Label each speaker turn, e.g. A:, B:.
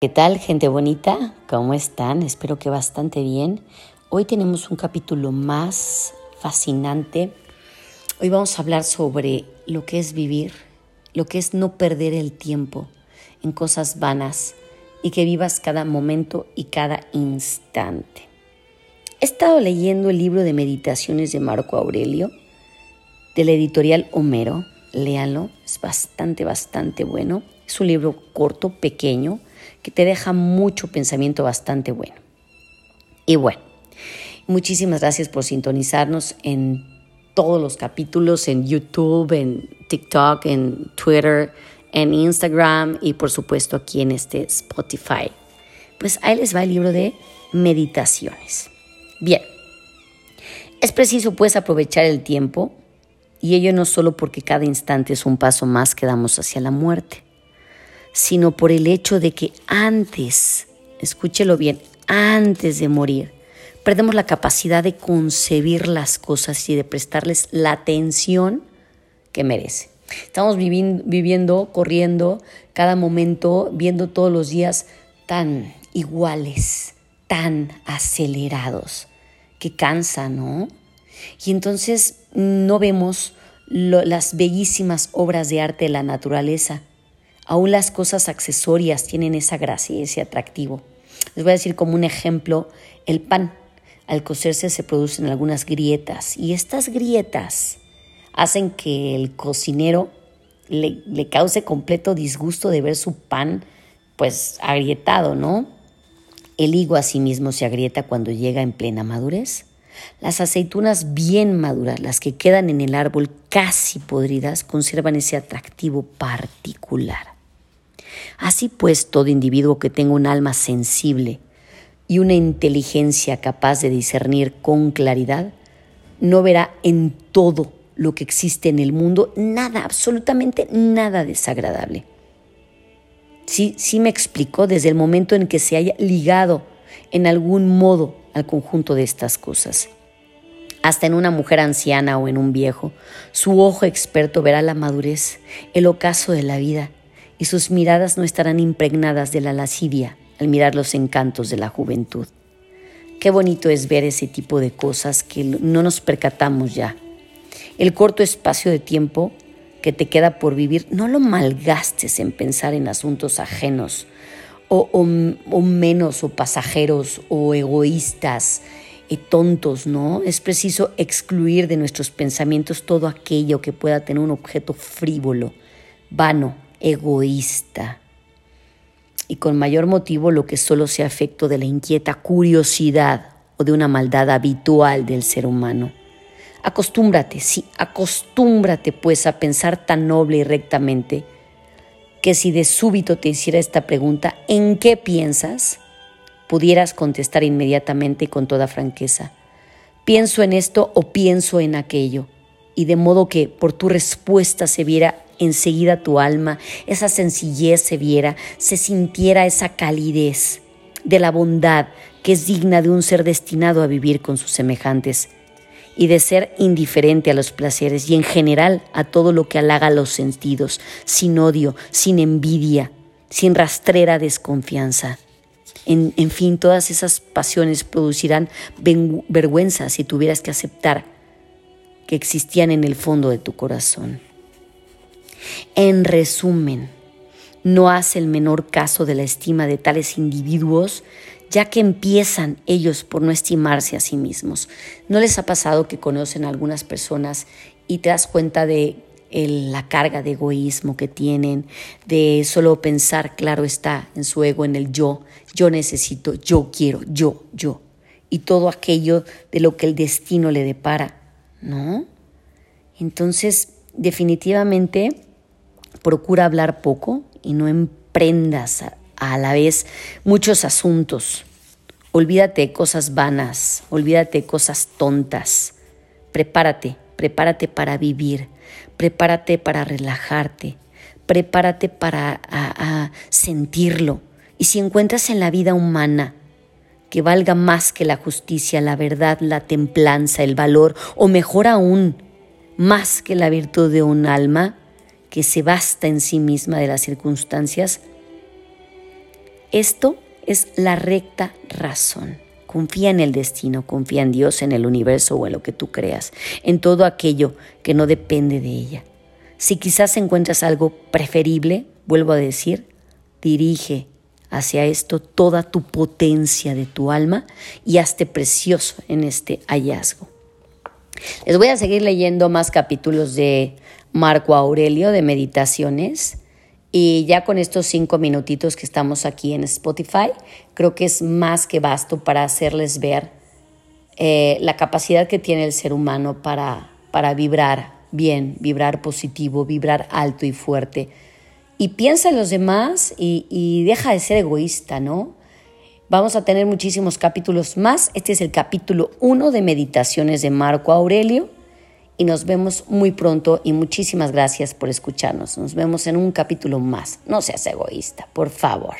A: ¿Qué tal, gente bonita? ¿Cómo están? Espero que bastante bien. Hoy tenemos un capítulo más fascinante. Hoy vamos a hablar sobre lo que es vivir, lo que es no perder el tiempo en cosas vanas y que vivas cada momento y cada instante. He estado leyendo el libro de meditaciones de Marco Aurelio, de la editorial Homero. Léanlo, es bastante, bastante bueno. Es un libro corto, pequeño, que te deja mucho pensamiento bastante bueno. Y bueno, muchísimas gracias por sintonizarnos en todos los capítulos, en YouTube, en TikTok, en Twitter, en Instagram y por supuesto aquí en este Spotify. Pues ahí les va el libro de meditaciones. Bien, es preciso pues aprovechar el tiempo y ello no solo porque cada instante es un paso más que damos hacia la muerte, sino por el hecho de que antes, escúchelo bien, antes de morir, perdemos la capacidad de concebir las cosas y de prestarles la atención que merece. Estamos viviendo, corriendo cada momento, viendo todos los días tan iguales, tan acelerados, que cansa, ¿no? Y entonces no vemos las bellísimas obras de arte de la naturaleza Aún las cosas accesorias tienen esa gracia y ese atractivo. Les voy a decir como un ejemplo, el pan. Al cocerse se producen algunas grietas y estas grietas hacen que el cocinero le, le cause completo disgusto de ver su pan pues agrietado, ¿no? El higo asimismo se agrieta cuando llega en plena madurez. Las aceitunas bien maduras, las que quedan en el árbol casi podridas, conservan ese atractivo particular. Así pues, todo individuo que tenga un alma sensible y una inteligencia capaz de discernir con claridad, no verá en todo lo que existe en el mundo nada, absolutamente nada desagradable. Sí, sí me explico desde el momento en que se haya ligado en algún modo al conjunto de estas cosas. Hasta en una mujer anciana o en un viejo, su ojo experto verá la madurez, el ocaso de la vida, y sus miradas no estarán impregnadas de la lascivia al mirar los encantos de la juventud. Qué bonito es ver ese tipo de cosas que no nos percatamos ya. El corto espacio de tiempo que te queda por vivir, no lo malgastes en pensar en asuntos ajenos o, menos o pasajeros o egoístas y tontos, ¿no? Es preciso excluir de nuestros pensamientos todo aquello que pueda tener un objeto frívolo, vano, egoísta y con mayor motivo lo que solo sea afecto de la inquieta curiosidad o de una maldad habitual del ser humano. Acostúmbrate, sí, acostúmbrate pues a pensar tan noble y rectamente que si de súbito te hiciera esta pregunta, ¿en qué piensas? pudieras contestar inmediatamente y con toda franqueza, pienso en esto o pienso en aquello, y de modo que por tu respuesta se viera enseguida tu alma, esa sencillez se viera, se sintiera esa calidez de la bondad que es digna de un ser destinado a vivir con sus semejantes y de ser indiferente a los placeres y en general a todo lo que halaga los sentidos, sin odio, sin envidia, sin rastrera desconfianza. En, en fin, todas esas pasiones producirán vergüenza si tuvieras que aceptar que existían en el fondo de tu corazón. En resumen, no hace el menor caso de la estima de tales individuos, ya que empiezan ellos por no estimarse a sí mismos. ¿No les ha pasado que conocen a algunas personas y te das cuenta de la carga de egoísmo que tienen, de solo pensar, claro está, en su ego, en el yo, yo necesito, yo quiero, yo, yo, y todo aquello de lo que el destino le depara, ¿no? Entonces, definitivamente, procura hablar poco y no emprendas a, la vez muchos asuntos. Olvídate de cosas vanas, olvídate de cosas tontas. Prepárate, prepárate para vivir, prepárate para relajarte, prepárate para sentirlo. Y si encuentras en la vida humana que valga más que la justicia, la verdad, la templanza, el valor, o mejor aún, más que la virtud de un alma, que se basta en sí misma de las circunstancias, Esto es la recta razón. Confía en el destino, confía en Dios, en el universo o en lo que tú creas, en todo aquello que no depende de ella. Si quizás encuentras algo preferible, vuelvo a decir, dirige hacia esto toda tu potencia de tu alma y hazte precioso en este hallazgo. Les voy a seguir leyendo más capítulos de Marco Aurelio de meditaciones y ya con estos cinco minutitos que estamos aquí en Spotify, creo que es más que basto para hacerles ver eh, la capacidad que tiene el ser humano para, para vibrar bien, vibrar positivo, vibrar alto y fuerte. Y piensa en los demás y, y deja de ser egoísta, ¿no? Vamos a tener muchísimos capítulos más. Este es el capítulo 1 de Meditaciones de Marco Aurelio y nos vemos muy pronto y muchísimas gracias por escucharnos. Nos vemos en un capítulo más. No seas egoísta, por favor.